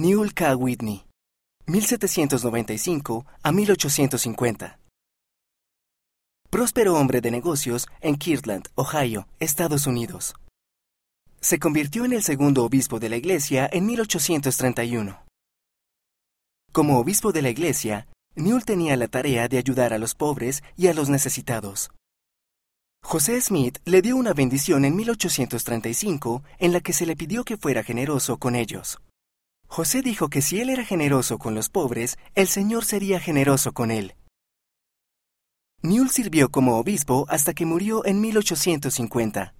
Newell K. Whitney, 1795 a 1850. Próspero hombre de negocios en Kirtland, Ohio, Estados Unidos. Se convirtió en el segundo obispo de la iglesia en 1831. Como obispo de la iglesia, Newell tenía la tarea de ayudar a los pobres y a los necesitados. José Smith le dio una bendición en 1835 en la que se le pidió que fuera generoso con ellos. José dijo que si él era generoso con los pobres, el Señor sería generoso con él. Newell sirvió como obispo hasta que murió en 1850.